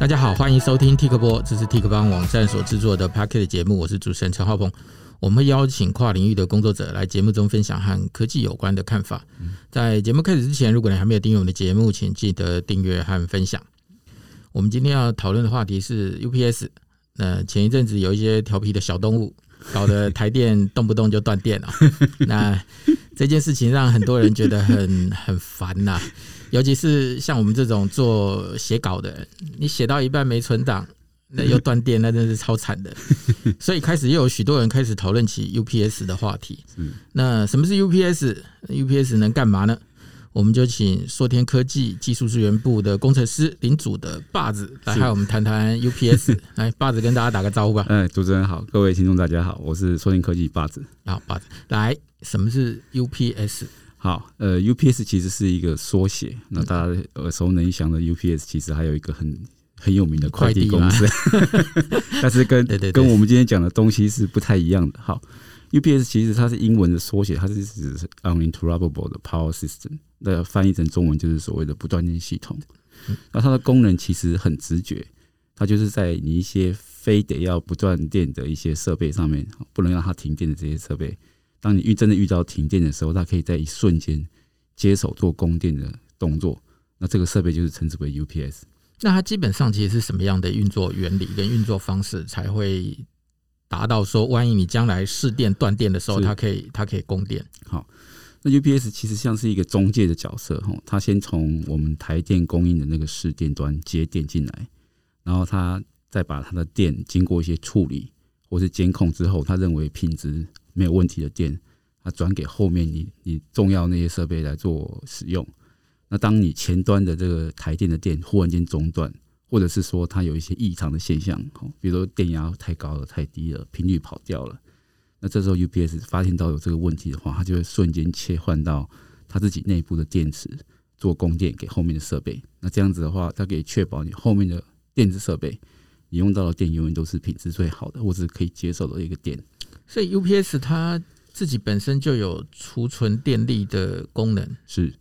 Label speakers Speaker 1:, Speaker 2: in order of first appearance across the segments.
Speaker 1: 大家好，欢迎收听 Tik 播，这是 Tik 帮网站所制作的 Packet 节目，我是主持人陈浩鹏。我们会邀请跨领域的工作者来节目中分享和科技有关的看法。在节目开始之前，如果你还没有订阅我们的节目，请记得订阅和分享。我们今天要讨论的话题是 UPS。那前一阵子有一些调皮的小动物，搞得台电动不动就断电了。那这件事情让很多人觉得很很烦呐。尤其是像我们这种做写稿的人，你写到一半没存档，那又断电，那真是超惨的。所以开始又有许多人开始讨论起 UPS 的话题。那什么是 UPS？UPS 能干嘛呢？我们就请硕天科技技术支援部的工程师领组的霸子来和我们谈谈 UPS。来，霸子跟大家打个招呼吧。
Speaker 2: 哎，主持人好，各位听众大家好，我是硕天科技霸子。
Speaker 1: 好，霸子，来，什么是 UPS？
Speaker 2: 好，呃，UPS 其实是一个缩写。那大家耳熟能详的 UPS，其实还有一个很很有名的快递公司，但是跟跟我们今天讲的东西是不太一样的。好，UPS 其实它是英文的缩写，它是指 Uninterruptible 的 Power System，那翻译成中文就是所谓的不断电系统。那它的功能其实很直觉，它就是在你一些非得要不断电的一些设备上面，不能让它停电的这些设备。当你遇真的遇到停电的时候，它可以在一瞬间接手做供电的动作。那这个设备就是称之为 UPS。
Speaker 1: 那它基本上其实是什么样的运作原理跟运作方式，才会达到说，万一你将来市电断电的时候，它可以它可以供电？
Speaker 2: 好，那 UPS 其实像是一个中介的角色哈，它先从我们台电供应的那个市电端接电进来，然后它再把它的电经过一些处理或是监控之后，它认为品质。没有问题的电，它转给后面你你重要那些设备来做使用。那当你前端的这个台电的电忽然间中断，或者是说它有一些异常的现象，比如说电压太高了、太低了、频率跑掉了，那这时候 UPS 发现到有这个问题的话，它就会瞬间切换到它自己内部的电池做供电给后面的设备。那这样子的话，它可以确保你后面的电子设备你用到的电永远都是品质最好的，或者是可以接受的一个电。
Speaker 1: 所以 UPS 它自己本身就有储存电力的功能，
Speaker 2: 是，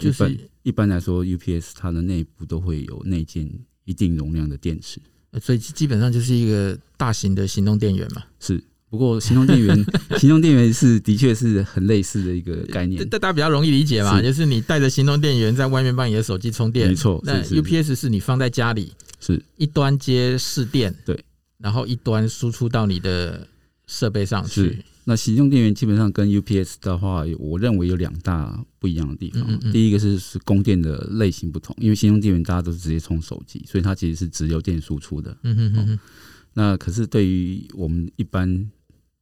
Speaker 2: 就是一般，一般来说，UPS 它的内部都会有内建一定容量的电池，
Speaker 1: 所以基本上就是一个大型的行动电源嘛。
Speaker 2: 是，不过行动电源，行动电源是的确是很类似的一个概念，
Speaker 1: 大家比较容易理解嘛，是就是你带着行动电源在外面帮你的手机充电，
Speaker 2: 没错。
Speaker 1: 那 UPS 是你放在家里，
Speaker 2: 是一
Speaker 1: 端接市电，
Speaker 2: 对，
Speaker 1: 然后一端输出到你的。设备上去，
Speaker 2: 那行动电源基本上跟 UPS 的话，我认为有两大不一样的地方。嗯嗯，第一个是是供电的类型不同，因为行动电源大家都是直接充手机，所以它其实是直流电输出的。嗯哼哼哼。那可是对于我们一般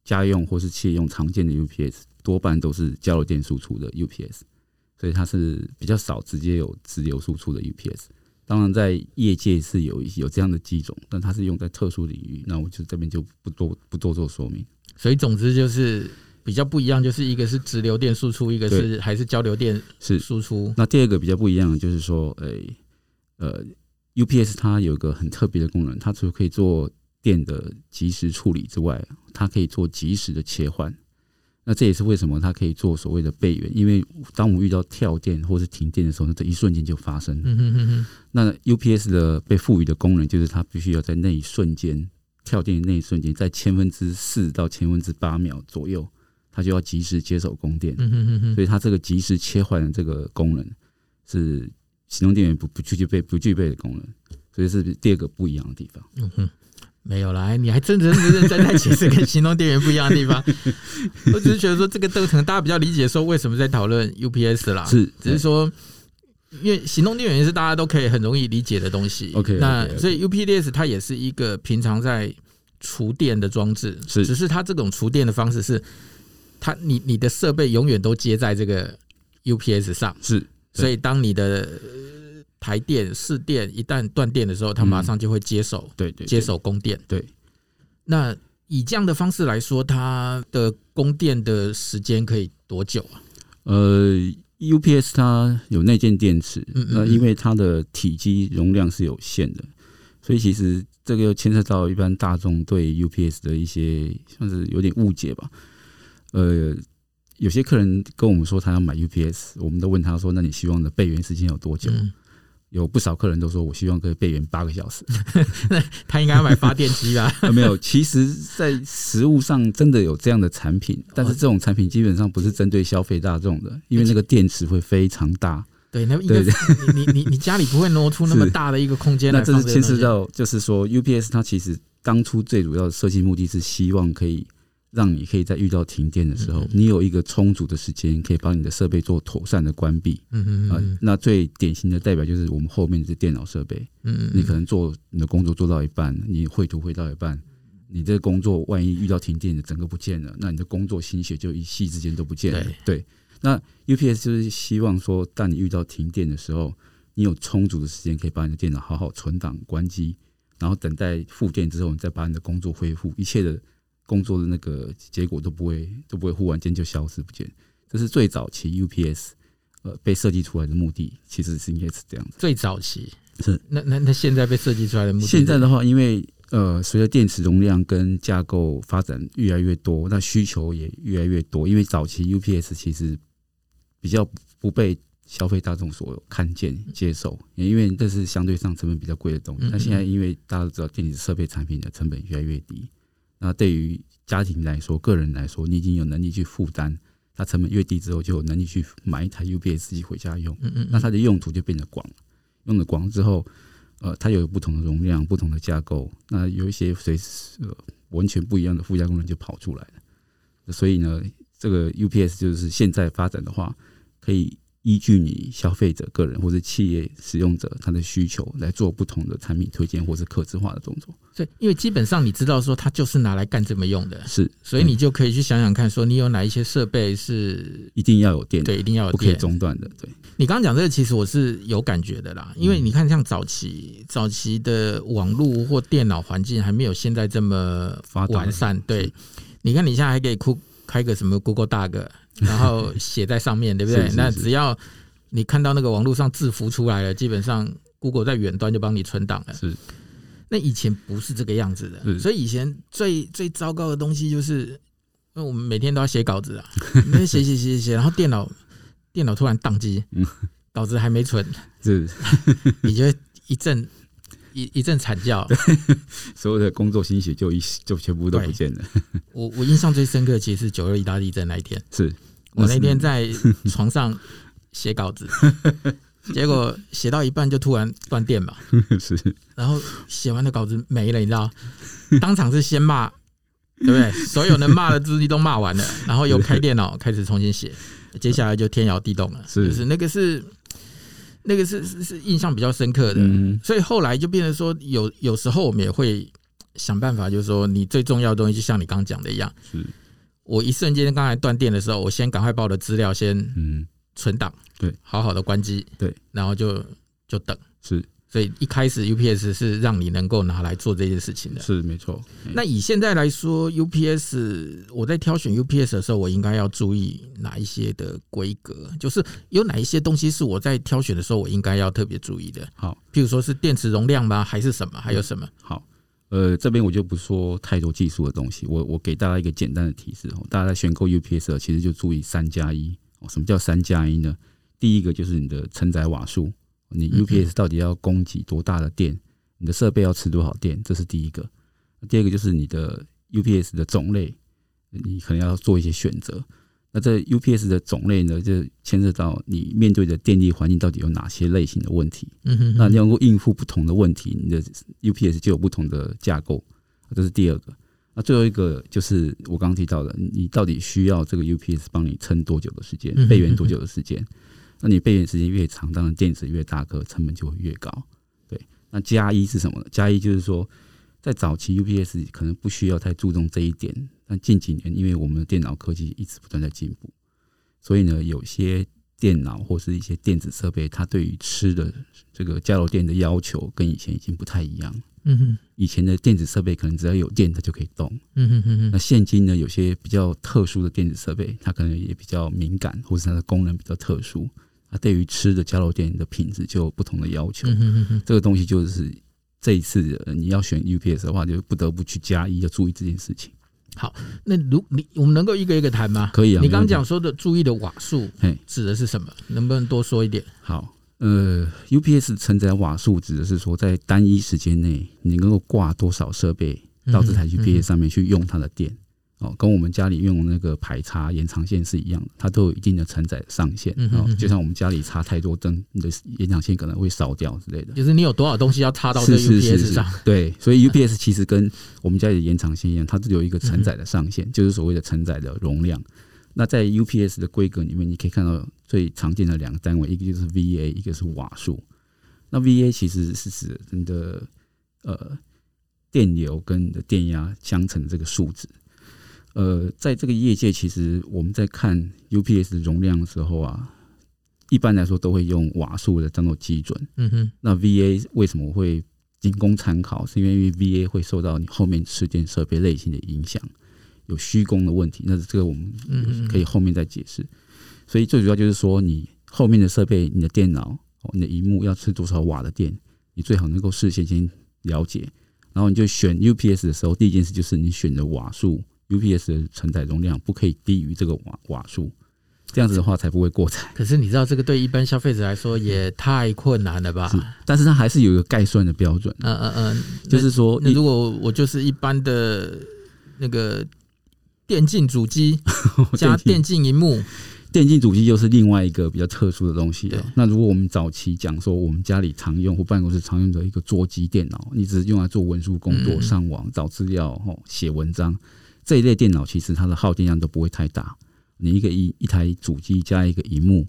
Speaker 2: 家用或是企业用常见的 UPS，多半都是交流电输出的 UPS，所以它是比较少直接有直流输出的 UPS。当然，在业界是有有这样的机种，但它是用在特殊领域，那我就这边就不多不多做说明。
Speaker 1: 所以，总之就是比较不一样，就是一个是直流电输出，一个是还是交流电是输出。
Speaker 2: 那第二个比较不一样的就是说，诶、欸，呃，UPS 它有一个很特别的功能，它除了可以做电的及时处理之外，它可以做及时的切换。那这也是为什么它可以做所谓的备援，因为当我们遇到跳电或是停电的时候，那这一瞬间就发生。嗯哼哼哼。那 UPS 的被赋予的功能就是它必须要在那一瞬间跳电的那一瞬间，在千分之四到千分之八秒左右，它就要及时接手供电。嗯哼哼哼。所以它这个及时切换的这个功能是行动电源不不具备不具备的功能，所以是第二个不一样的地方。嗯哼。
Speaker 1: 没有啦，你还真真认真在解释跟行动电源不一样的地方。我只是觉得说，这个都可能大家比较理解，说为什么在讨论 UPS 啦。
Speaker 2: 是，
Speaker 1: 只是说，因为行动电源是大家都可以很容易理解的东西。
Speaker 2: OK，
Speaker 1: 那所以 UPS 它也是一个平常在储电的装置，是，只是它这种储电的方式是，它你你的设备永远都接在这个 UPS 上，
Speaker 2: 是，
Speaker 1: 所以当你的。台电、市电一旦断电的时候，它马上就会接手，
Speaker 2: 对对，
Speaker 1: 接手供电。对，那以这样的方式来说，它的供电的时间可以多久啊？
Speaker 2: 呃，UPS 它有内建电池，那因为它的体积容量是有限的，所以其实这个又牵涉到一般大众对 UPS 的一些算是有点误解吧。呃，有些客人跟我们说他要买 UPS，我们都问他说：“那你希望的备援时间有多久？”有不少客人都说，我希望可以备源八个小时。
Speaker 1: 他应该要买发电机吧？
Speaker 2: 没有，其实，在实物上真的有这样的产品，但是这种产品基本上不是针对消费大众的，因为那个电池会非常大。
Speaker 1: 对，那应该你你你家里不会挪出那么大的一个空间来。
Speaker 2: 那这是牵涉到，就是说，UPS 它其实当初最主要的设计目的是希望可以。让你可以在遇到停电的时候，你有一个充足的时间，可以把你的设备做妥善的关闭。嗯嗯啊，那最典型的代表就是我们后面的电脑设备。嗯嗯，你可能做你的工作做到一半，你绘图绘到一半，你这个工作万一遇到停电，整个不见了，那你的工作心血就一夕之间都不见了。对，那 UPS 就是希望说，当你遇到停电的时候，你有充足的时间可以把你的电脑好好存档、关机，然后等待复电之后，你再把你的工作恢复，一切的。工作的那个结果都不会都不会忽然间就消失不见，这是最早期 UPS 呃被设计出来的目的，其实是应该是这样子。
Speaker 1: 最早期是那那那现在被设计出来的目的，
Speaker 2: 现在的话，因为呃随着电池容量跟架构发展越来越多，那需求也越来越多。因为早期 UPS 其实比较不被消费大众所看见接受，也因为这是相对上成本比较贵的东西。那现在因为大家都知道电子设备产品的成本越来越低。那对于家庭来说，个人来说，你已经有能力去负担，它成本越低之后，就有能力去买一台 UPS 机回家用。嗯嗯。那它的用途就变得广，用的广之后，呃，它有不同的容量、不同的架构，那有一些随时呃完全不一样的附加功能就跑出来了。所以呢，这个 UPS 就是现在发展的话，可以。依据你消费者个人或者企业使用者他的需求来做不同的产品推荐或是客制化的动作。
Speaker 1: 所以，因为基本上你知道说它就是拿来干这么用的，
Speaker 2: 是，
Speaker 1: 所以你就可以去想想看，说你有哪一些设备是
Speaker 2: 一定要有电，
Speaker 1: 对，一定要有电，
Speaker 2: 不可以中断的。对，
Speaker 1: 你刚刚讲这个，其实我是有感觉的啦，因为你看，像早期早期的网络或电脑环境还没有现在这么完善。对，你看你现在还可以开开个什么 Google Doc。然后写在上面，对不对？是是是，那只要你看到那个网络上字符出来了，基本上 Google 在远端就帮你存档了。是，那以前不是这个样子的，所以以前最最糟糕的东西就是，因为我们每天都要写稿子啊，那写写写写，然后电脑电脑突然宕机，稿子还没存，是，你就一阵。一一阵惨叫，
Speaker 2: 所有的工作心血就一就全部都不见了。
Speaker 1: 我我印象最深刻，其实是九二一大地震那一天。
Speaker 2: 是
Speaker 1: 我那天在床上写稿子，结果写到一半就突然断电嘛。是，然后写完的稿子没了，你知道？当场是先骂，对不对？所有能骂的字都骂完了，然后又开电脑开始重新写，接下来就天摇地动了。是，就是那个是。那个是是是印象比较深刻的，嗯、所以后来就变成说有有时候我们也会想办法，就是说你最重要的东西，就像你刚刚讲的一样，是。我一瞬间刚才断电的时候，我先赶快把我的资料先嗯。存档，对，好好的关机，对，然后就就等。是。所以一开始 UPS 是让你能够拿来做这件事情的，
Speaker 2: 是没错。
Speaker 1: 那以现在来说，UPS 我在挑选 UPS 的时候，我应该要注意哪一些的规格？就是有哪一些东西是我在挑选的时候，我应该要特别注意的。好，譬如说是电池容量吗？还是什么？还有什么？
Speaker 2: 好，呃，这边我就不说太多技术的东西，我我给大家一个简单的提示哦，大家在选购 UPS 其实就注意三加一。哦什么叫三加一呢？第一个就是你的承载瓦数。你 UPS 到底要供给多大的电？你的设备要吃多少电？这是第一个。第二个就是你的 UPS 的种类，你可能要做一些选择。那这 UPS 的种类呢，就牵涉到你面对的电力环境到底有哪些类型的问题。嗯哼。那你要能够应付不同的问题，你的 UPS 就有不同的架构。这是第二个。那最后一个就是我刚刚提到的，你到底需要这个 UPS 帮你撑多久的时间，备援多久的时间？那你备援时间越长，当然电池越大颗，成本就会越高。对，那加一是什么呢？加一就是说，在早期 UPS 可能不需要太注重这一点，但近几年因为我们的电脑科技一直不断在进步，所以呢，有些电脑或是一些电子设备，它对于吃的这个加油电的要求跟以前已经不太一样。嗯哼，以前的电子设备可能只要有电它就可以动。嗯哼哼哼。那现今呢，有些比较特殊的电子设备，它可能也比较敏感，或是它的功能比较特殊。它对于吃的加油电的品质就有不同的要求，这个东西就是这一次你要选 UPS 的话，就不得不去加一，要注意这件事情。
Speaker 1: 好，那如你我们能够一个一个谈吗？
Speaker 2: 可以啊。
Speaker 1: 你刚刚讲说的注意的瓦数，指的是什么？能不能多说一点？
Speaker 2: 好，呃，UPS 承载瓦数指的是说，在单一时间内你能够挂多少设备到这台 UPS 上面去用它的电。嗯嗯哦，跟我们家里用那个排插延长线是一样的，它都有一定的承载上限。嗯哼嗯哼，就像我们家里插太多灯，你的延长线可能会烧掉之类的。
Speaker 1: 就是你有多少东西要插到这 UPS 上？是是是是
Speaker 2: 对，所以 UPS 其实跟我们家里的延长线一样，它是有一个承载的上限，嗯、就是所谓的承载的容量。那在 UPS 的规格里面，你可以看到最常见的两个单位，一个就是 VA，一个是瓦数。那 VA 其实是指你的呃电流跟你的电压相乘的这个数值。呃，在这个业界，其实我们在看 UPS 的容量的时候啊，一般来说都会用瓦数的当做基准。嗯哼。那 VA 为什么会仅供参考？是因为 VA 会受到你后面吃电设备类型的影响，有虚功的问题。那这个我们可以后面再解释。所以最主要就是说，你后面的设备，你的电脑、你的荧幕要吃多少瓦的电，你最好能够事先先了解。然后你就选 UPS 的时候，第一件事就是你选的瓦数。UPS 的承载容量不可以低于这个瓦瓦数，这样子的话才不会过载。
Speaker 1: 可是你知道这个对一般消费者来说也太困难了吧？
Speaker 2: 是，但是它还是有一个概算的标准。
Speaker 1: 嗯嗯嗯，
Speaker 2: 就是说，
Speaker 1: 那如果我就是一般的那个电竞主机 加电竞荧幕。
Speaker 2: 电竞主机又是另外一个比较特殊的东西。那如果我们早期讲说，我们家里常用或办公室常用的一个桌机电脑，你只是用来做文书工作、上网找资料、写文章这一类电脑，其实它的耗电量都不会太大。你一个一一台主机加一个荧幕，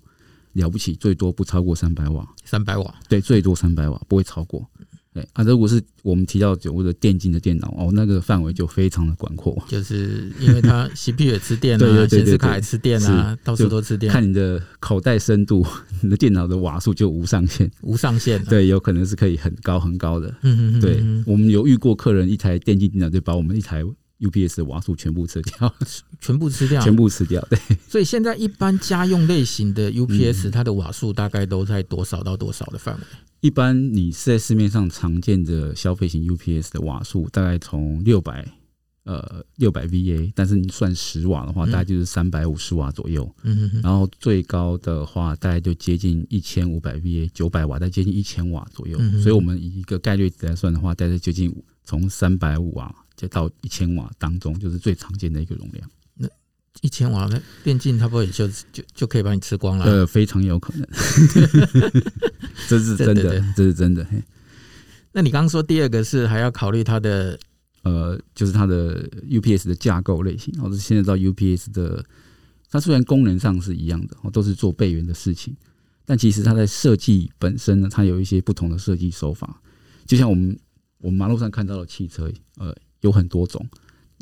Speaker 2: 了不起最多不超过三百瓦。
Speaker 1: 三百瓦，
Speaker 2: 对，最多三百瓦，不会超过。对啊，如果是我们提到所谓的电竞的电脑哦，那个范围就非常的广阔，
Speaker 1: 就是因为它 CPU 也吃电啊，显示卡也吃电啊，到处都吃电。
Speaker 2: 看你的口袋深度，你的电脑的瓦数就无上限，
Speaker 1: 无上限。
Speaker 2: 对，有可能是可以很高很高的。嗯嗯，对，我们有遇过客人一台电竞电脑就把我们一台 UPS 的瓦数全部吃掉，
Speaker 1: 全部吃掉，
Speaker 2: 全部吃掉。对，
Speaker 1: 所以现在一般家用类型的 UPS，它的瓦数大概都在多少到多少的范围？
Speaker 2: 一般你是在市面上常见的消费型 UPS 的瓦数，大概从六百呃六百 VA，但是你算十瓦的话，大概就是三百五十瓦左右。嗯哼。然后最高的话，大概就接近一千五百 VA，九百瓦，再接近一千瓦左右。所以我们以一个概率来算的话，大概接近从三百五瓦就到一千瓦当中，就是最常见的一个容量。
Speaker 1: 那一千瓦的电竞，它不多也就就就可以把你吃光了。
Speaker 2: 呃，非常有可能，这是真的，这是真的。
Speaker 1: 那你刚刚说第二个是还要考虑它的，
Speaker 2: 呃，就是它的 UPS 的架构类型。或者现在到 UPS 的，它虽然功能上是一样的，都是做备援的事情，但其实它在设计本身呢，它有一些不同的设计手法。就像我们我们马路上看到的汽车，呃，有很多种，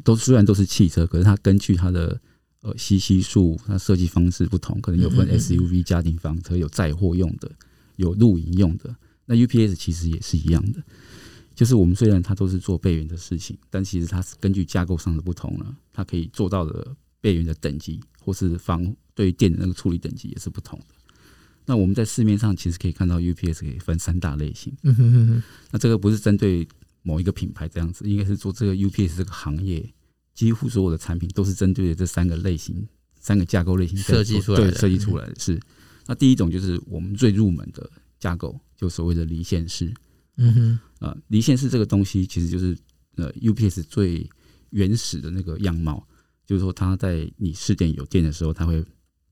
Speaker 2: 都虽然都是汽车，可是它根据它的呃，吸吸数它设计方式不同，可能有分 SUV 家庭房车，有载货用的，有露营用的。那 UPS 其实也是一样的，就是我们虽然它都是做备援的事情，但其实它是根据架构上的不同呢，它可以做到的备援的等级或是防对于电的那个处理等级也是不同的。那我们在市面上其实可以看到 UPS 可以分三大类型。那这个不是针对某一个品牌这样子，应该是做这个 UPS 这个行业。几乎所有的产品都是针对这三个类型、三个架构类型
Speaker 1: 设计出来的。
Speaker 2: 对，设计出来的是。那第一种就是我们最入门的架构，就所谓的离线式。嗯哼，啊，离线式这个东西其实就是呃 UPS 最原始的那个样貌，就是说它在你试电有电的时候，它会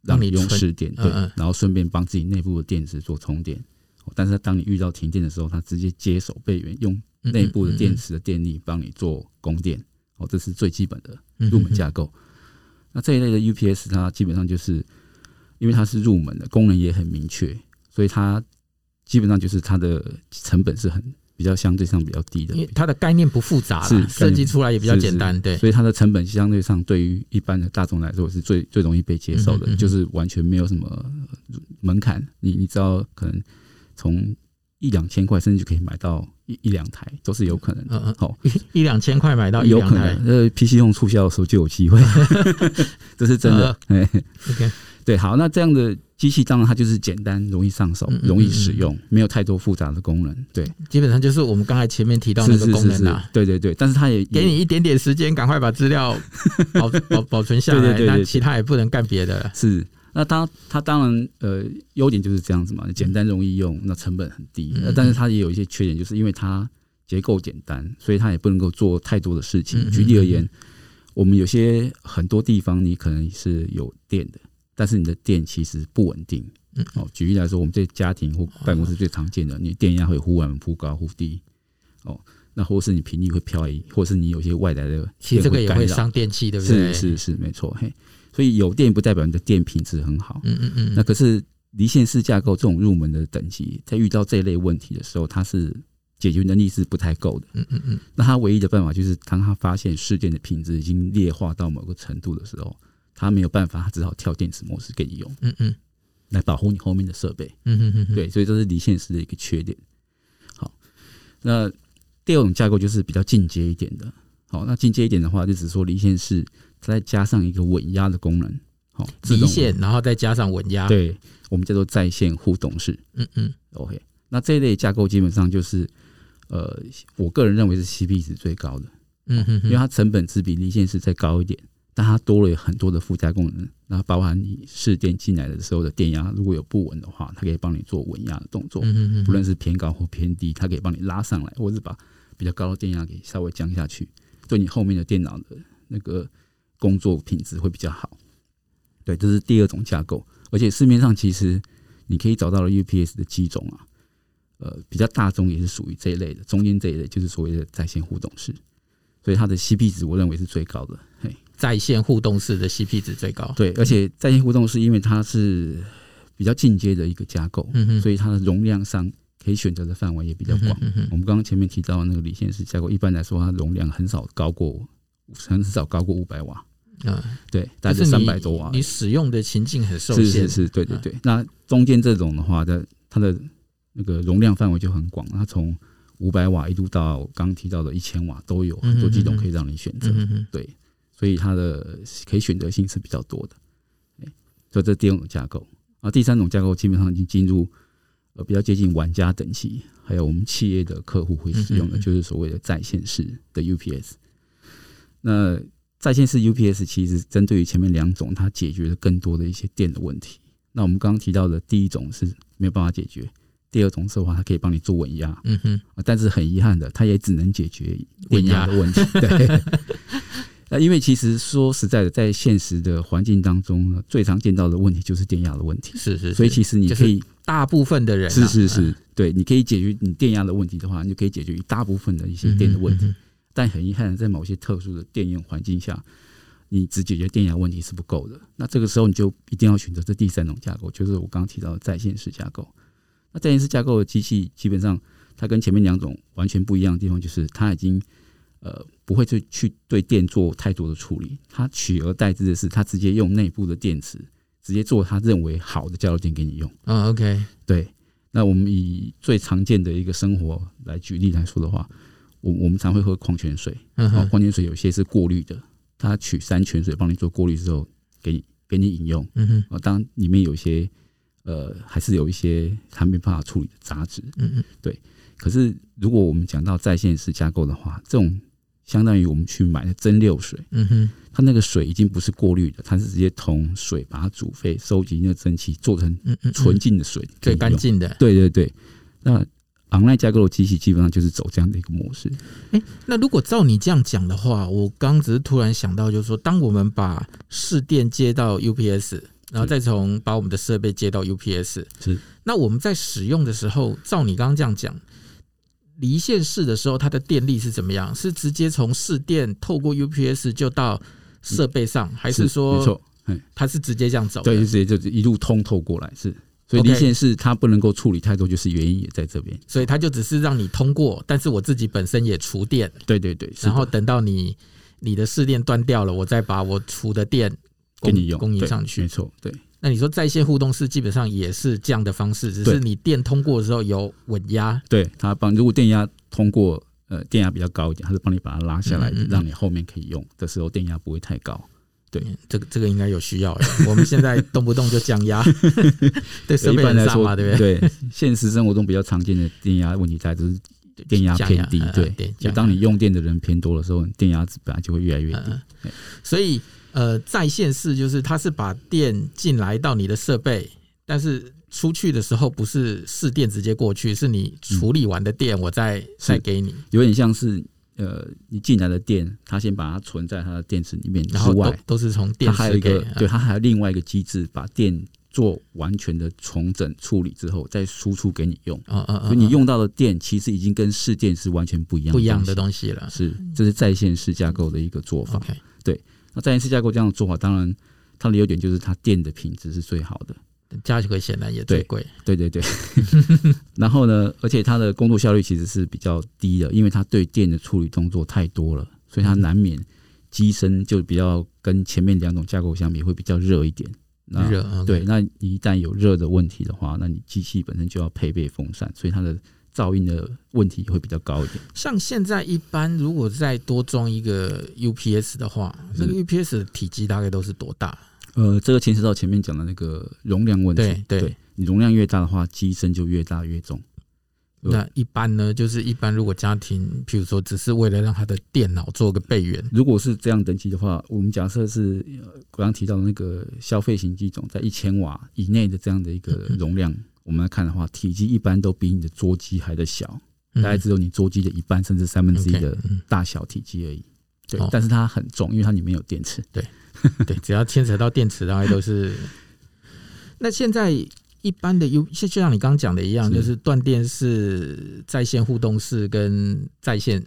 Speaker 2: 让你用试电，对，然后顺便帮自己内部的电池做充电。但是当你遇到停电的时候，它直接接手备援，用内部的电池的电力帮你做供电。哦，这是最基本的入门架构。那这一类的 UPS，它基本上就是因为它是入门的，功能也很明确，所以它基本上就是它的成本是很比较相对上比较低的。
Speaker 1: 因为它的概念不复杂，是设计出来也比较简单，对。
Speaker 2: 所以它的成本相对上对于一般的大众来说是最最容易被接受的，就是完全没有什么门槛。你你知道，可能从一两千块甚至就可以买到。一一两台都是有可能的，好，
Speaker 1: 一两千块买到一两台，
Speaker 2: 呃，PC 用促销的时候就有机会，这是真的。哎，OK，对，好，那这样的机器当然它就是简单、容易上手、容易使用，没有太多复杂的功能。对，
Speaker 1: 基本上就是我们刚才前面提到那个功能啊。
Speaker 2: 对对对，但是它也
Speaker 1: 给你一点点时间，赶快把资料保 保保存下来，那其他也不能干别的了。
Speaker 2: 是，那它它当然呃优点就是这样子嘛，简单容易用，那成本很低。那、嗯、但是它也有一些缺点，就是因为它结构简单，所以它也不能够做太多的事情。举例而言，我们有些很多地方你可能是有电的，但是你的电其实不稳定。哦，举例来说，我们在家庭或办公室最常见的，你电压会忽晚忽高忽低。哦，那或是你频率会漂移，或是你有些外来的，
Speaker 1: 其实这个也会伤电器，对不对？
Speaker 2: 是是是，没错。嘿。所以有电不代表你的电品质很好。嗯嗯嗯。那可是离线式架构这种入门的等级，在遇到这一类问题的时候，它是解决能力是不太够的。嗯嗯嗯。那它唯一的办法就是，当他发现事件的品质已经劣化到某个程度的时候，他没有办法，他只好跳电池模式给你用。嗯嗯。来保护你后面的设备。嗯嗯嗯。对，所以这是离线式的一个缺点。好，那第二种架构就是比较进阶一点的。好，那进阶一点的话，就只说离线式。再加上一个稳压的功能，好，
Speaker 1: 离线，然后再加上稳压，
Speaker 2: 对，我们叫做在线互动式。嗯嗯，OK，那这一类架构基本上就是，呃，我个人认为是 CP 值最高的。嗯哼，因为它成本只比离线式再高一点，但它多了很多的附加功能，然后包含你试电进来的时候的电压如果有不稳的话，它可以帮你做稳压的动作。嗯哼，不论是偏高或偏低，它可以帮你拉上来，或者是把比较高的电压给稍微降下去，对你后面的电脑的那个。工作品质会比较好，对，这是第二种架构。而且市面上其实你可以找到的 UPS 的机种啊，呃，比较大众也是属于这一类的，中间这一类就是所谓的在线互动式，所以它的 CP 值我认为是最高的。嘿，
Speaker 1: 在线互动式的 CP 值最高，
Speaker 2: 对，而且在线互动式因为它是比较进阶的一个架构，所以它的容量上可以选择的范围也比较广。我们刚刚前面提到的那个离线式架构，一般来说它容量很少高过，很少高过五百瓦。嗯，对，大概是三百多瓦。
Speaker 1: 你使用的情境很受限，
Speaker 2: 是是是，对对对。那中间这种的话，的它的那个容量范围就很广，它从五百瓦一度到刚刚提到的一千瓦都有很多机种可以让你选择。对，所以它的可以选择性是比较多的。所以这第二种架构啊，第三种架构基本上已经进入呃比较接近玩家等级，还有我们企业的客户会使用的，就是所谓的在线式的 UPS。那在线式 UPS 其实针对于前面两种，它解决了更多的一些电的问题。那我们刚刚提到的第一种是没有办法解决，第二种的话，它可以帮你做稳压。嗯哼，但是很遗憾的，它也只能解决电压的问题。对，那因为其实说实在的，在现实的环境当中呢，最常见到的问题就是电压的问题。
Speaker 1: 是是，
Speaker 2: 所以其实你可以
Speaker 1: 大部分的人
Speaker 2: 是是是，对，你可以解决你电压的问题的话，你就可以解决一大部分的一些电的问题。但很遗憾，在某些特殊的电用环境下，你只解决电压问题是不够的。那这个时候，你就一定要选择这第三种架构，就是我刚刚提到的在线式架构。那在线式架构的机器，基本上它跟前面两种完全不一样的地方，就是它已经呃不会去去对电做太多的处理，它取而代之的是，它直接用内部的电池，直接做它认为好的交流电给你用。
Speaker 1: 嗯，OK，
Speaker 2: 对。那我们以最常见的一个生活来举例来说的话。我我们常会喝矿泉水，然后矿泉水有些是过滤的，它取山泉水帮你做过滤之后，给你给你饮用。嗯哼，啊，当然里面有一些呃，还是有一些它没办法处理的杂质。嗯嗯，对。可是如果我们讲到在线式架构的话，这种相当于我们去买的蒸馏水。嗯哼，它那个水已经不是过滤的，它是直接同水把它煮沸，收集那个蒸汽，做成纯净的水，
Speaker 1: 最干净的。
Speaker 2: 对对对，那。Online 架构的机器基本上就是走这样的一个模式。
Speaker 1: 哎，那如果照你这样讲的话，我刚只是突然想到，就是说，当我们把市电接到 UPS，然后再从把我们的设备接到 UPS，是那我们在使用的时候，照你刚刚这样讲，离线式的时候，它的电力是怎么样？是直接从市电透过 UPS 就到设备上，还是说没错，它是直接这样走？
Speaker 2: 对，就直接就一路通透过来是。所以离线式它不能够处理太多，就是原因也在这边。
Speaker 1: 所以它就只是让你通过，但是我自己本身也除电。
Speaker 2: 对对对。
Speaker 1: 然后等到你你的试电断掉了，我再把我除的电
Speaker 2: 给你用，
Speaker 1: 供应上去。
Speaker 2: 没错，对。
Speaker 1: 那你说在线互动式基本上也是这样的方式，只是你电通过的时候有稳压。
Speaker 2: 对，它帮如果电压通过，呃，电压比较高一点，它是帮你把它拉下来，让你后面可以用的时候电压不会太高。对，
Speaker 1: 这个这个应该有需要的。我们现在 动不动就降压，对设备很差嘛，对不对？
Speaker 2: 对，现实生活中比较常见的电压问题，在就是电压偏低，
Speaker 1: 压
Speaker 2: 对，就当你用电的人偏多的时候，电压值本来就会越来越低。
Speaker 1: 嗯、所以，呃，在线式就是它是把电进来到你的设备，但是出去的时候不是市电直接过去，是你处理完的电，我再、嗯、再给你，
Speaker 2: 有点像是呃，你进来的电，它先把它存在它的电池里面之外，
Speaker 1: 然后都，都是从电池，它
Speaker 2: 还有一个，对，它还有另外一个机制把电。做完全的重整处理之后，再输出给你用。
Speaker 1: 嗯嗯，
Speaker 2: 所以你用到的电其实已经跟市电是完全不一样、
Speaker 1: 不一样的东西了。
Speaker 2: 是，这是在线式架构的一个做法。
Speaker 1: Okay.
Speaker 2: 对，那在线式架构这样的做法，当然它的优点就是它电的品质是最好的，
Speaker 1: 价格显然也最贵。
Speaker 2: 对对对。然后呢，而且它的工作效率其实是比较低的，因为它对电的处理动作太多了，所以它难免机身就比较跟前面两种架构相比会比较热一点。
Speaker 1: 热、
Speaker 2: okay、对，那一旦有热的问题的话，那你机器本身就要配备风扇，所以它的噪音的问题也会比较高一点。
Speaker 1: 像现在一般如果再多装一个 UPS 的话，那个 UPS 的体积大概都是多大？
Speaker 2: 呃，这个牵涉到前面讲的那个容量问题。
Speaker 1: 对，对，
Speaker 2: 对，你容量越大的话，机身就越大越重。
Speaker 1: 那一般呢，就是一般如果家庭，譬如说只是为了让他的电脑做个备援，
Speaker 2: 如果是这样等级的话，我们假设是刚刚提到的那个消费型机种，在一千瓦以内的这样的一个容量，我们来看的话，体积一般都比你的桌机还的小，大概只有你桌机的一半甚至三分之一的大小体积而已。对，但是它很重，因为它里面有电池。
Speaker 1: 对，对，只要牵扯到电池，大概都是。那现在。一般的 U 就像你刚刚讲的一样，就是断电式、在线互动式跟在线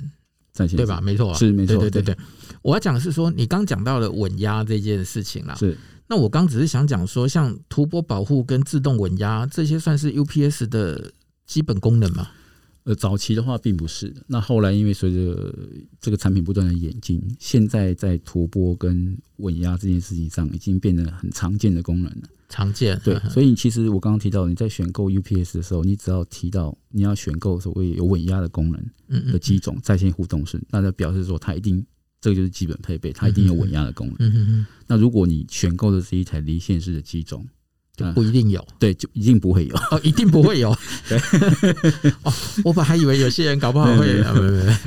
Speaker 2: 在线，
Speaker 1: 对吧？没错、啊，
Speaker 2: 是没错。对
Speaker 1: 对对对，我要讲的是说，你刚讲到了稳压这件事情啦。
Speaker 2: 是，
Speaker 1: 那我刚只是想讲说，像图波保护跟自动稳压这些，算是 UPS 的基本功能吗？
Speaker 2: 呃，早期的话并不是，那后来因为随着这个产品不断的演进，现在在图波跟稳压这件事情上，已经变得很常见的功能了。
Speaker 1: 常见
Speaker 2: 对，所以其实我刚刚提到，你在选购 UPS 的时候，你只要提到你要选购所谓有稳压的功能的机种，在线互动式，那就表示说它一定这个就是基本配备，它一定有稳压的功能。
Speaker 1: 嗯嗯，
Speaker 2: 那如果你选购的是一台离线式的机种，
Speaker 1: 就不一定有，
Speaker 2: 对，就一定不会有
Speaker 1: 哦，一定不会有。对，哦，我本来还以为有些人搞不好会，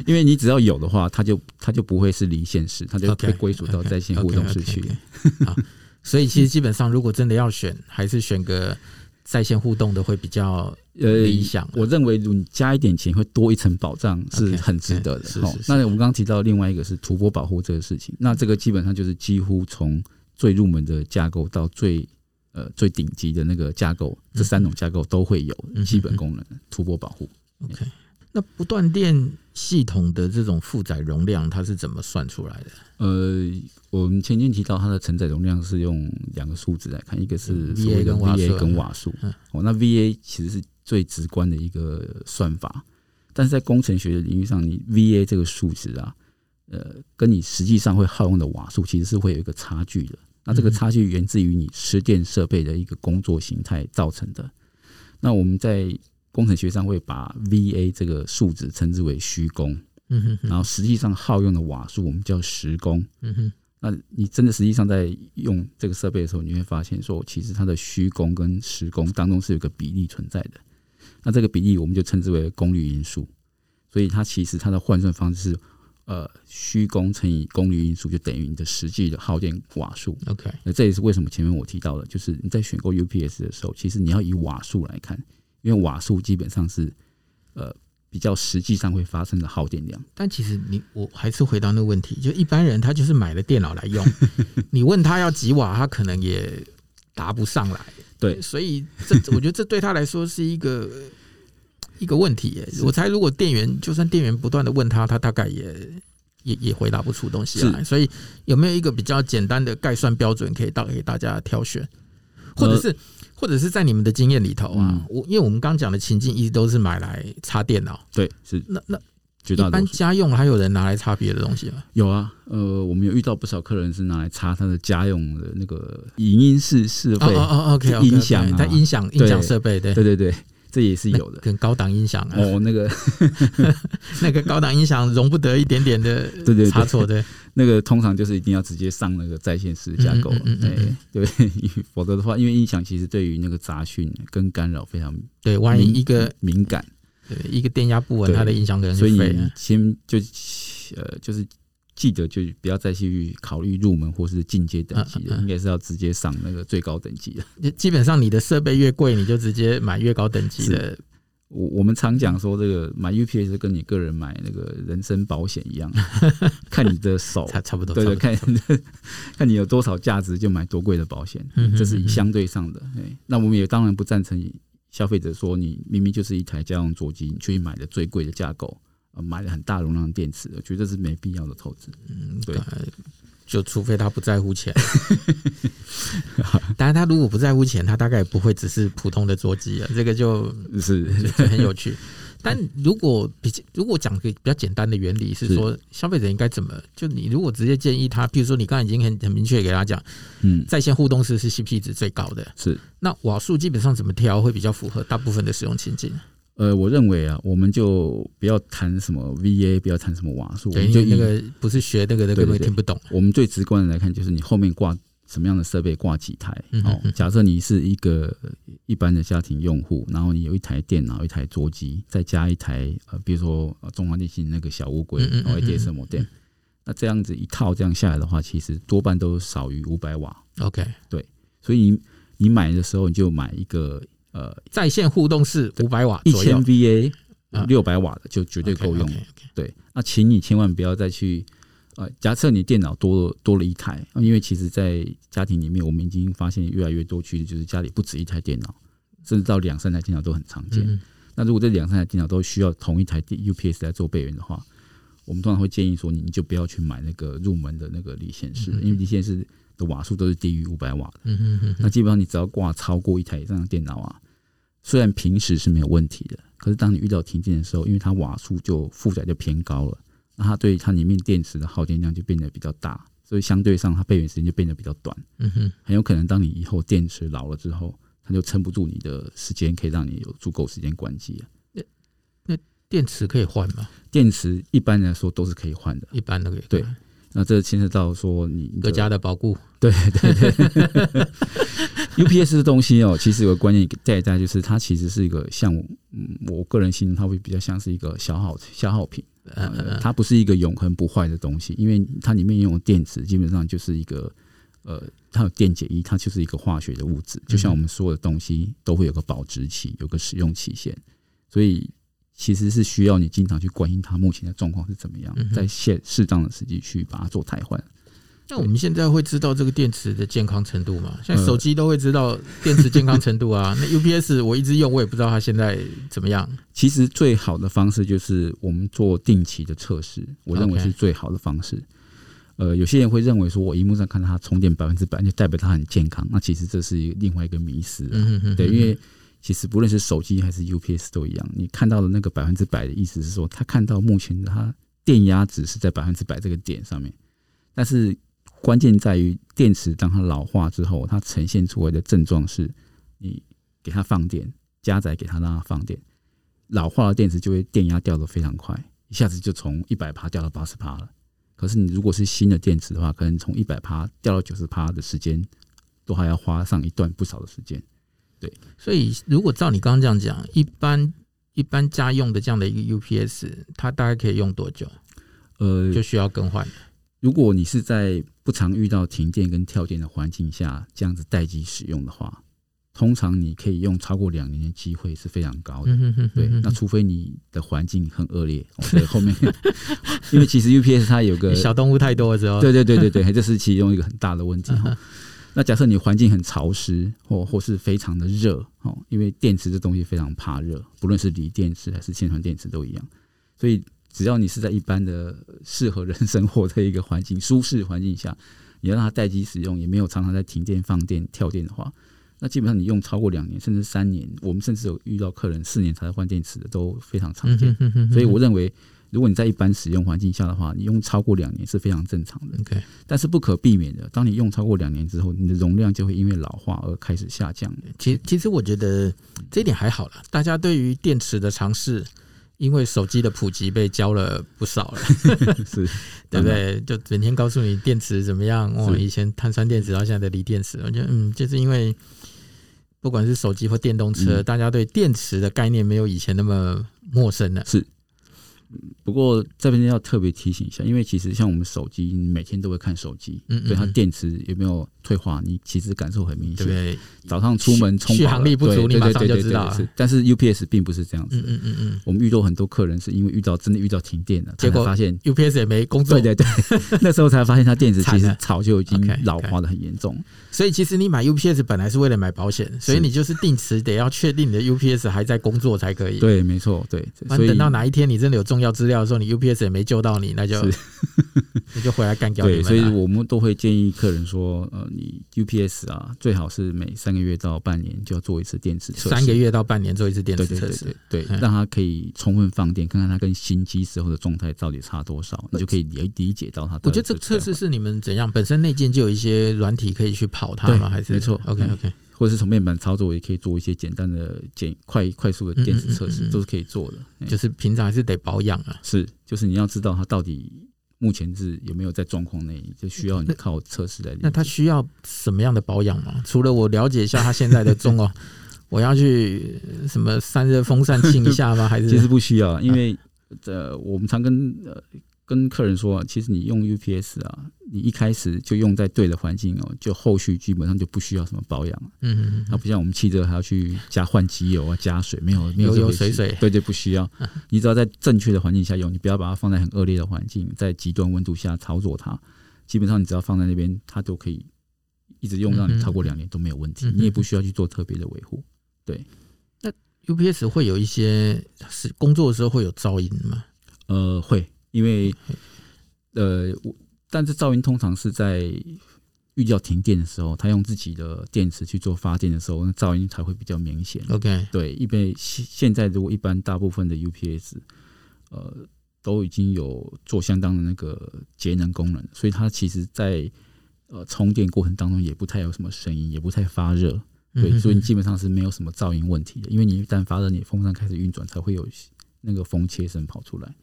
Speaker 2: 因为你只要有的话，他就他就不会是离线式，它就会归属到在线互动式去。
Speaker 1: 所以其实基本上，如果真的要选，还是选个在线互动的会比较呃理想，啊。
Speaker 2: 我认为，你加一点钱会多一层保障，是很值得的。是。那我们刚刚提到另外一个是图波保护这个事情，那这个基本上就是几乎从最入门的架构到最呃最顶级的那个架构，这三种架构都会有基本功能，突破保护。
Speaker 1: OK。那不断电系统的这种负载容量，它是怎么算出来的？
Speaker 2: 呃，我们前面提到它的承载容量是用两个数字来看，一个是所谓的 VA 跟瓦数。哦，那 VA 其实是最直观的一个算法，但是在工程学的领域上，你 VA 这个数值啊，呃，跟你实际上会耗用的瓦数其实是会有一个差距的。那这个差距源自于你吃电设备的一个工作形态造成的。那我们在工程学上会把 VA 这个数值称之为虚功，
Speaker 1: 嗯哼，
Speaker 2: 然后实际上耗用的瓦数我们叫实功，
Speaker 1: 嗯哼。
Speaker 2: 那你真的实际上在用这个设备的时候，你会发现说，其实它的虚功跟实功当中是有个比例存在的。那这个比例我们就称之为功率因素。所以它其实它的换算方式是，呃，虚功乘以功率因素就等于你的实际的耗电瓦数。
Speaker 1: OK，
Speaker 2: 那这也是为什么前面我提到的，就是你在选购 UPS 的时候，其实你要以瓦数来看。因为瓦数基本上是呃比较实际上会发生的耗电量，
Speaker 1: 但其实你我还是回到那个问题，就一般人他就是买了电脑来用，你问他要几瓦，他可能也答不上来。
Speaker 2: 对，
Speaker 1: 所以这我觉得这对他来说是一个一个问题耶。我猜如果店员就算店员不断的问他，他大概也也也回答不出东西来。所以有没有一个比较简单的概算标准可以到给大家挑选，或者是？呃或者是在你们的经验里头啊，我、嗯、因为我们刚讲的情境一直都是买来插电脑，
Speaker 2: 对，是
Speaker 1: 那那一般家用还有人拿来插别的东西吗？
Speaker 2: 有啊，呃，我们有遇到不少客人是拿来插他的家用的那个影音室设备，
Speaker 1: 哦哦，OK，音响，他音响音响设备，对
Speaker 2: 对对对。这也是有的，
Speaker 1: 跟高档音响啊，
Speaker 2: 哦，那个。
Speaker 1: 那个高档音响容不得一点点的对对差错，对，
Speaker 2: 那个通常就是一定要直接上那个在线式架构，对对，否则的话，因为音响其实对于那个杂讯跟干扰非常
Speaker 1: 对，万一一个
Speaker 2: 敏感，
Speaker 1: 对，一个电压不稳，它的音响可能
Speaker 2: 所以你先就呃就是。记得就不要再去考虑入门或是进阶等级的，应该是要直接上那个最高等级的。
Speaker 1: 基本上你的设备越贵，你就直接买越高等级的。
Speaker 2: 我我们常讲说，这个买 UPS 跟你个人买那个人身保险一样，看你的手
Speaker 1: 差差不多，
Speaker 2: 对对，看 看你有多少价值就买多贵的保险，这是相对上的。那我们也当然不赞成消费者说，你明明就是一台家用座机，你去买的最贵的架构。买了很大容量电池，我觉得是没必要的投资。
Speaker 1: 嗯，对，就除非他不在乎钱。当然，他如果不在乎钱，他大概也不会只是普通的座机啊。这个就是 很有趣。但如果比如果讲个比较简单的原理是说，消费者应该怎么？就你如果直接建议他，比如说你刚才已经很很明确给他讲，嗯，在线互动式是 CP 值最高的，
Speaker 2: 是
Speaker 1: 那瓦数基本上怎么调会比较符合大部分的使用情境？
Speaker 2: 呃，我认为啊，我们就不要谈什么 VA，不要谈什么瓦数，
Speaker 1: 对，就那个不是学那个的，根本听不懂。
Speaker 2: 我们最直观的来看，就是你后面挂什么样的设备，挂几台。哦，假设你是一个一般的家庭用户，然后你有一台电脑、一台桌机，再加一台呃，比如说中华电信那个小乌龟，然后 ADS modem，那这样子一套这样下来的话，其实多半都少于五百瓦。
Speaker 1: OK，
Speaker 2: 对，所以你你买的时候你就买一个。呃，
Speaker 1: 在线互动式五百瓦，
Speaker 2: 一千 VA 六百瓦的就绝对够用。对，那请你千万不要再去呃，假设你电脑多多了一台，因为其实，在家庭里面，我们已经发现越来越多趋势，就是家里不止一台电脑，甚至到两三台电脑都很常见。嗯、那如果这两三台电脑都需要同一台 UPS 来做备援的话，我们通常会建议说，你就不要去买那个入门的那个离线式，嗯、因为离线式的瓦数都是低于五百瓦的。嗯嗯嗯。那基本上你只要挂超过一台这样的电脑啊。虽然平时是没有问题的，可是当你遇到停电的时候，因为它瓦数就负载就偏高了，那它对它里面电池的耗电量就变得比较大，所以相对上它备援时间就变得比较短。嗯哼，很有可能当你以后电池老了之后，它就撑不住你的时间，可以让你有足够时间关机。
Speaker 1: 那那电池可以换吗？
Speaker 2: 电池一般来说都是可以换的，
Speaker 1: 一般都可以。
Speaker 2: 对。那这牵涉到说你
Speaker 1: 各家的保固，
Speaker 2: 对对对，UPS 的东西哦，其实有个观念在在，就是它其实是一个像嗯，我个人形容它会比较像是一个消耗消耗品，呃，它不是一个永恒不坏的东西，因为它里面用的电池基本上就是一个呃，它有电解液，它就是一个化学的物质，就像我们所有的东西都会有个保质期，有个使用期限，所以。其实是需要你经常去关心它目前的状况是怎么样，在现适当的时机去把它做汰换。
Speaker 1: 那我们现在会知道这个电池的健康程度吗？像手机都会知道电池健康程度啊。那 UPS 我一直用，我也不知道它现在怎么样。
Speaker 2: 其实最好的方式就是我们做定期的测试，我认为是最好的方式。呃，有些人会认为说我荧幕上看到它充电百分之百，就代表它很健康。那其实这是一另外一个迷思。对，因为。其实不论是手机还是 UPS 都一样，你看到的那个百分之百的意思是说，他看到目前它电压值是在百分之百这个点上面，但是关键在于电池当它老化之后，它呈现出来的症状是，你给它放电，加载给它让它放电，老化的电池就会电压掉的非常快，一下子就从一百趴掉到八十趴了。可是你如果是新的电池的话，可能从一百趴掉到九十趴的时间，都还要花上一段不少的时间。对，
Speaker 1: 所以如果照你刚刚这样讲，一般一般家用的这样的一个 UPS，它大概可以用多久？呃，就需要更换。
Speaker 2: 如果你是在不常遇到停电跟跳电的环境下，这样子待机使用的话，通常你可以用超过两年的机会是非常高的。对，那除非你的环境很恶劣，所以后面，因为其实 UPS 它有个
Speaker 1: 小动物太多的时候，
Speaker 2: 对对对对对，这是其中一个很大的问题哈。那假设你环境很潮湿，或或是非常的热，哦，因为电池这东西非常怕热，不论是锂电池还是铅酸电池都一样。所以只要你是在一般的适合人生活的一个环境、舒适环境下，你要让它待机使用，也没有常常在停电、放电、跳电的话，那基本上你用超过两年甚至三年，我们甚至有遇到客人四年才换电池的都非常常见。所以我认为。如果你在一般使用环境下的话，你用超过两年是非常正常的。
Speaker 1: OK，
Speaker 2: 但是不可避免的，当你用超过两年之后，你的容量就会因为老化而开始下降。
Speaker 1: 其其实我觉得这一点还好了。大家对于电池的尝试，因为手机的普及被教了不少了，
Speaker 2: 是，
Speaker 1: 对不对？就整天告诉你电池怎么样。哦，以前碳酸电池，到现在的锂电池，我觉得嗯，就是因为不管是手机或电动车，嗯、大家对电池的概念没有以前那么。陌生了。
Speaker 2: 是。不过这边要特别提醒一下，因为其实像我们手机，你每天都会看手机，嗯，对它电池有没有退化，你其实感受很明显。对，早上出门充
Speaker 1: 续航力不足，你马上就知道。
Speaker 2: 但是 UPS 并不是这样子。
Speaker 1: 嗯嗯嗯，
Speaker 2: 我们遇到很多客人是因为遇到真的遇到停电了，结果发现
Speaker 1: UPS 也没工作。
Speaker 2: 对对对，那时候才发现它电池其实早就已经老化的很严重。
Speaker 1: 所以其实你买 UPS 本来是为了买保险，所以你就是定时得要确定你的 UPS 还在工作才可以。
Speaker 2: 对，没错，对。
Speaker 1: 所以等到哪一天你真的有重要资料的时候，你 UPS 也没救到你，那就 你就回来干掉。
Speaker 2: 对，所以我们都会建议客人说，呃，你 UPS 啊，最好是每三个月到半年就要做一次电池测试。
Speaker 1: 三个月到半年做一次电池测试，
Speaker 2: 对，让它可以充分放电，看看它跟新机时候的状态到底差多少，你就可以理理解到它。
Speaker 1: 我觉得这个测试是你们怎样？本身内建就有一些软体可以去跑它吗？还是没
Speaker 2: 错
Speaker 1: ？OK OK。
Speaker 2: 或者是从面板操作，也可以做一些简单的、简快快速的电子测试，都是可以做的。
Speaker 1: 就是平常还是得保养啊。
Speaker 2: 是，就是你要知道它到底目前是有没有在状况内，就需要你靠测试来。
Speaker 1: 那它需要什么样的保养吗？除了我了解一下它现在的状况，我要去什么散热风扇清一下吗？还是
Speaker 2: 其实不需要，因为呃，我们常跟呃。跟客人说，其实你用 UPS 啊，你一开始就用在对的环境哦，就后续基本上就不需要什么保养。嗯嗯，它不像我们汽车还要去加换机油啊、加水，没有没有
Speaker 1: 油油水水，
Speaker 2: 对对，不需要。你只要在正确的环境下用，你不要把它放在很恶劣的环境，在极端温度下操作它，基本上你只要放在那边，它都可以一直用，让你超过两年都没有问题。你也不需要去做特别的维护。对，
Speaker 1: 那 UPS 会有一些是工作的时候会有噪音吗？
Speaker 2: 呃，会。因为，呃，我但是噪音通常是在遇到停电的时候，他用自己的电池去做发电的时候，那噪音才会比较明显。
Speaker 1: OK，
Speaker 2: 对，因为现现在如果一般大部分的 UPS，呃，都已经有做相当的那个节能功能，所以它其实在呃充电过程当中也不太有什么声音，也不太发热。对，所以你基本上是没有什么噪音问题的。因为你一旦发热，你风扇开始运转，才会有那个风切声跑出来。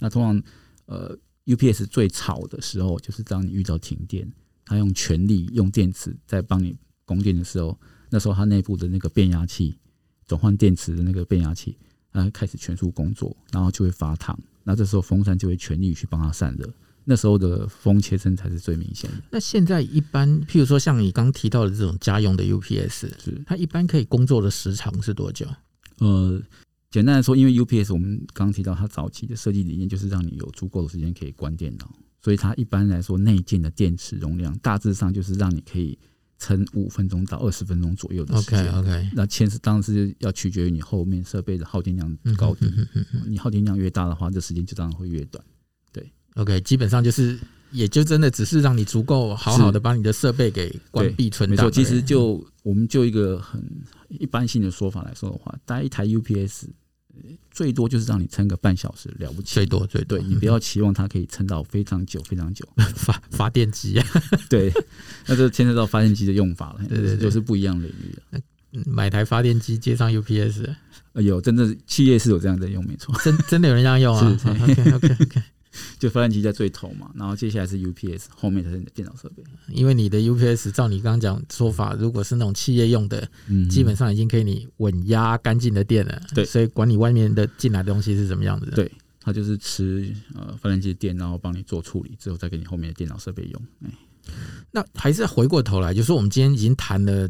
Speaker 2: 那通常，呃，UPS 最吵的时候，就是当你遇到停电，它用全力用电池在帮你供电的时候，那时候它内部的那个变压器转换电池的那个变压器，它开始全速工作，然后就会发烫，那这时候风扇就会全力去帮它散热，那时候的风切声才是最明显的。
Speaker 1: 那现在一般，譬如说像你刚提到的这种家用的 UPS，是它一般可以工作的时长是多久？
Speaker 2: 呃。简单来说，因为 UPS 我们刚刚提到它早期的设计理念就是让你有足够的时间可以关电脑，所以它一般来说内建的电池容量大致上就是让你可以撑五分钟到二十分钟左右的时间。
Speaker 1: OK OK，
Speaker 2: 那其实当时要取决于你后面设备的耗电量高低，你耗电量越大的话，这时间就当然会越短。对
Speaker 1: ，OK，基本上就是也就真的只是让你足够好好的把你的设备给关闭存档。没错，
Speaker 2: 其实就我们就一个很一般性的说法来说的话，大概一台 UPS。最多就是让你撑个半小时，了不起。
Speaker 1: 最多最多，
Speaker 2: 对，你不要期望它可以撑到非常久非常久。
Speaker 1: 发发电机啊，
Speaker 2: 对，那就牵涉到发电机的用法了。对对，对，就是不一样领域了。
Speaker 1: 买台发电机接上 UPS，
Speaker 2: 有真的企业是有这样在用，没错，
Speaker 1: 真真的有人这样用啊。OK OK OK。
Speaker 2: 就发电机在最头嘛，然后接下来是 UPS，后面才是你的电脑设备。
Speaker 1: 因为你的 UPS，照你刚刚讲说法，如果是那种企业用的，嗯，基本上已经可以你稳压干净的电了。对，所以管你外面的进来的东西是什么样子的。
Speaker 2: 对，它就是吃呃发电机的电，然后帮你做处理，之后再给你后面的电脑设备用。哎，
Speaker 1: 那还是回过头来，就是我们今天已经谈了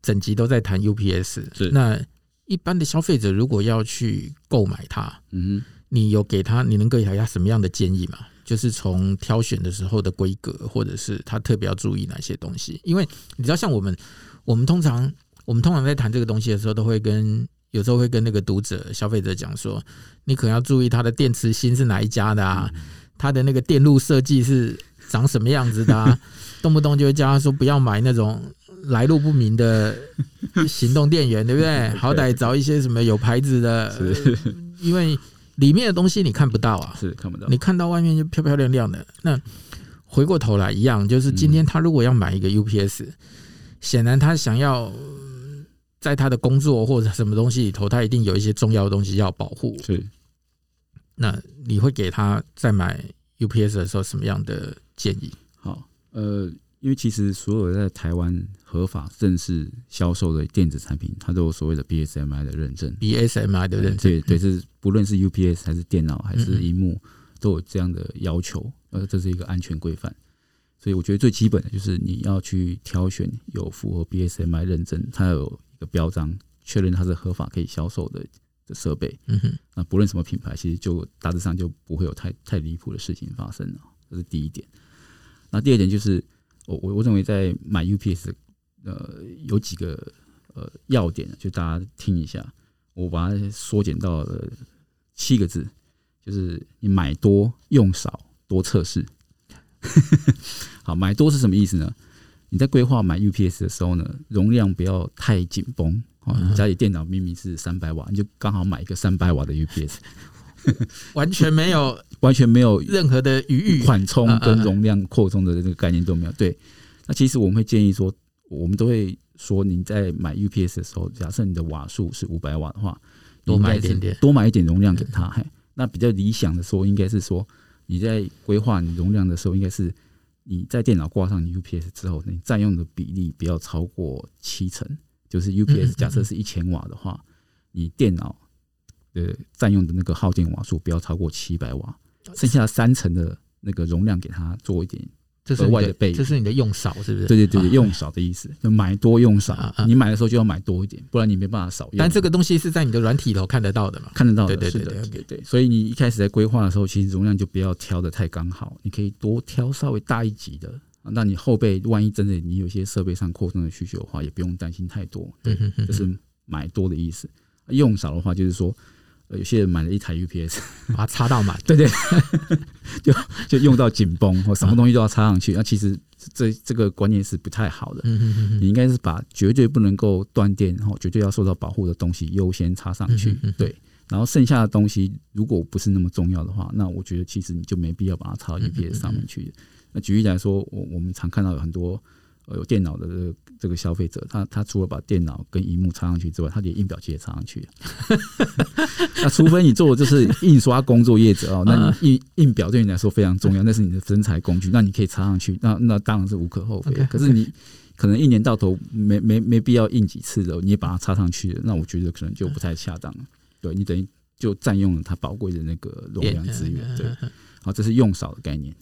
Speaker 1: 整集都在谈 UPS，是那一般的消费者如果要去购买它，嗯。你有给他，你能给他什么样的建议吗？就是从挑选的时候的规格，或者是他特别要注意哪些东西？因为你知道，像我们，我们通常，我们通常在谈这个东西的时候，都会跟有时候会跟那个读者、消费者讲说，你可能要注意它的电池芯是哪一家的啊，它的那个电路设计是长什么样子的啊，动不动就会叫他说不要买那种来路不明的 行动电源，对不对？好歹找一些什么有牌子的，因为。里面的东西你看不到啊，
Speaker 2: 是看不到。
Speaker 1: 你看到外面就漂漂亮亮的。那回过头来一样，就是今天他如果要买一个 UPS，显然他想要在他的工作或者什么东西里头，他一定有一些重要的东西要保护。
Speaker 2: 是。
Speaker 1: 那你会给他在买 UPS 的时候什么样的建议？
Speaker 2: 好，呃因为其实所有在台湾合法正式销售的电子产品，它都有所谓的 BSMI 的认证。
Speaker 1: BSMI 的认证，
Speaker 2: 对对，是不论是 UPS 还是电脑还是荧幕，都有这样的要求。呃，这是一个安全规范。所以我觉得最基本的就是你要去挑选有符合 BSMI 认证，它有一个标章，确认它是合法可以销售的的设备。嗯哼，那不论什么品牌，其实就大致上就不会有太太离谱的事情发生了。这是第一点。那第二点就是。我我我认为在买 UPS，呃，有几个呃要点，就大家听一下。我把它缩减到了七个字，就是你买多用少多测试。好，买多是什么意思呢？你在规划买 UPS 的时候呢，容量不要太紧绷。哦，你家里电脑明明是三百瓦，你就刚好买一个三百瓦的 UPS，
Speaker 1: 完全没有。
Speaker 2: 完全没有
Speaker 1: 任何的余裕，
Speaker 2: 缓冲跟容量扩充的这个概念都没有。对，那其实我们会建议说，我们都会说，你在买 UPS 的时候，假设你的瓦数是五百瓦的话，
Speaker 1: 多买一点点，
Speaker 2: 多买一点容量给他。嘿那比较理想的说，应该是说你在规划你容量的时候，应该是你在电脑挂上你 UPS 之后，你占用的比例不要超过七成。就是 UPS 假设是一千瓦的话，你电脑的占用的那个耗电瓦数不要超过七百瓦。剩下三成的那个容量给它做一点额外的备用，
Speaker 1: 这是你的用少是不是？
Speaker 2: 对对对，用少的意思，就买多用少。你买的时候就要买多一点，不然你没办法少用。
Speaker 1: 但这个东西是在你的软体头看得到的嘛？
Speaker 2: 看得到的，
Speaker 1: 对对对
Speaker 2: 对对。所以你一开始在规划的时候，其实容量就不要挑的太刚好，你可以多挑稍微大一级的。那你后背万一真的你有些设备上扩充的需求的话，也不用担心太多。对，就是买多的意思。用少的话，就是说。有些人买了一台 UPS，
Speaker 1: 把它插到满，
Speaker 2: 对 对，就就用到紧绷，或什么东西都要插上去。那其实这这个观念是不太好的。你应该是把绝对不能够断电，然后绝对要受到保护的东西优先插上去。对，然后剩下的东西如果不是那么重要的话，那我觉得其实你就没必要把它插到 UPS 上面去。那举例来说，我我们常看到有很多。呃，有电脑的这个消费者，他他除了把电脑跟荧幕插上去之外，他连印表机也插上去。那除非你做的就是印刷工作业者哦，那你印印表对你来说非常重要，那是你的生财工具，那你可以插上去，那那当然是无可厚非。可是你可能一年到头没没没必要印几次的，你也把它插上去了，那我觉得可能就不太恰当了。对，你等于就占用了它宝贵的那个容量资源。对，好，这是用少的概念。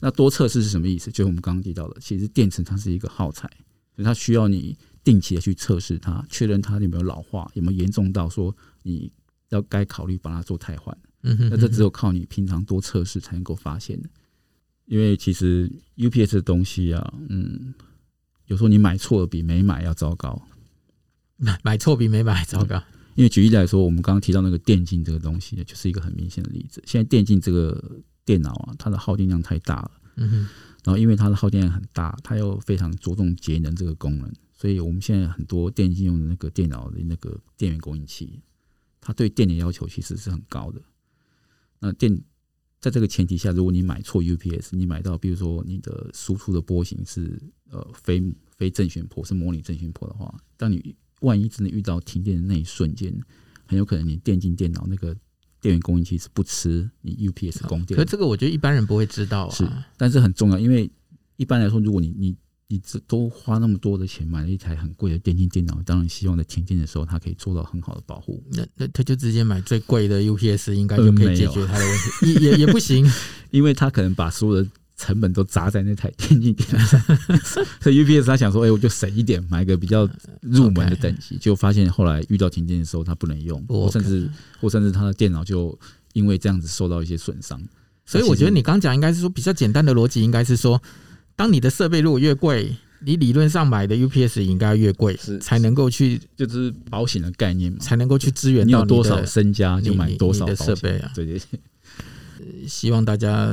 Speaker 2: 那多测试是什么意思？就是我们刚刚提到的，其实电池它是一个耗材，所以它需要你定期的去测试它，确认它有没有老化，有没有严重到说你要该考虑把它做汰换。嗯哼，那这只有靠你平常多测试才能够发现的。因为其实 UPS 的东西啊，嗯，有时候你买错了比没买要糟糕，
Speaker 1: 买买错比没买糟糕。
Speaker 2: 因为举例来说，我们刚刚提到那个电竞这个东西，就是一个很明显的例子。现在电竞这个。电脑啊，它的耗电量太大了。嗯哼，然后因为它的耗电量很大，它又非常着重节能这个功能，所以我们现在很多电竞用的那个电脑的那个电源供应器，它对电的要求其实是很高的。那电在这个前提下，如果你买错 UPS，你买到比如说你的输出的波形是呃非非正弦波，是模拟正弦波的话，当你万一真的遇到停电的那一瞬间，很有可能你电竞电脑那个。电源供应器是不吃你 UPS 供电，
Speaker 1: 可这个我觉得一般人不会知道啊。
Speaker 2: 是，但是很重要，因为一般来说，如果你你你这都花那么多的钱买了一台很贵的电竞电脑，当然希望在停电的时候它可以做到很好的保护。
Speaker 1: 那那他就直接买最贵的 UPS，应该就可以解决他的问题。也也不行，
Speaker 2: 因为他可能把所有的。成本都砸在那台电竞电脑上，所以 UPS 他想说，哎，我就省一点，买个比较入门的等级，就发现后来遇到停电的时候，他不能用，或甚至或甚至他的电脑就因为这样子受到一些损伤。
Speaker 1: 所以我觉得你刚讲应该是说比较简单的逻辑，应该是说，当你的设备如果越贵，你理论上买的 UPS 应该越贵，是才能够去
Speaker 2: 就是保险的概念嘛，
Speaker 1: 才能够去支援到
Speaker 2: 你多少身家就买多少
Speaker 1: 的设备啊。
Speaker 2: 对对，
Speaker 1: 希望大家。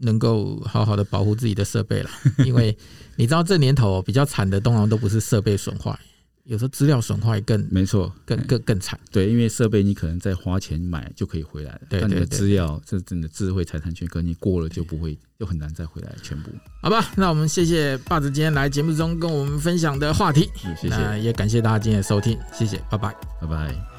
Speaker 1: 能够好好的保护自己的设备了，因为你知道这年头比较惨的，通常都不是设备损坏，有时候资料损坏更
Speaker 2: 没错，
Speaker 1: 更更更惨。
Speaker 2: 对，因为设备你可能再花钱买就可以回来了，但你的资料是真的智慧财产权，可你过了就不会，就很难再回来全部。
Speaker 1: 好吧，那我们谢谢爸子今天来节目中跟我们分享的话题，谢谢，也感谢大家今天的收听，谢谢，拜拜，
Speaker 2: 拜拜。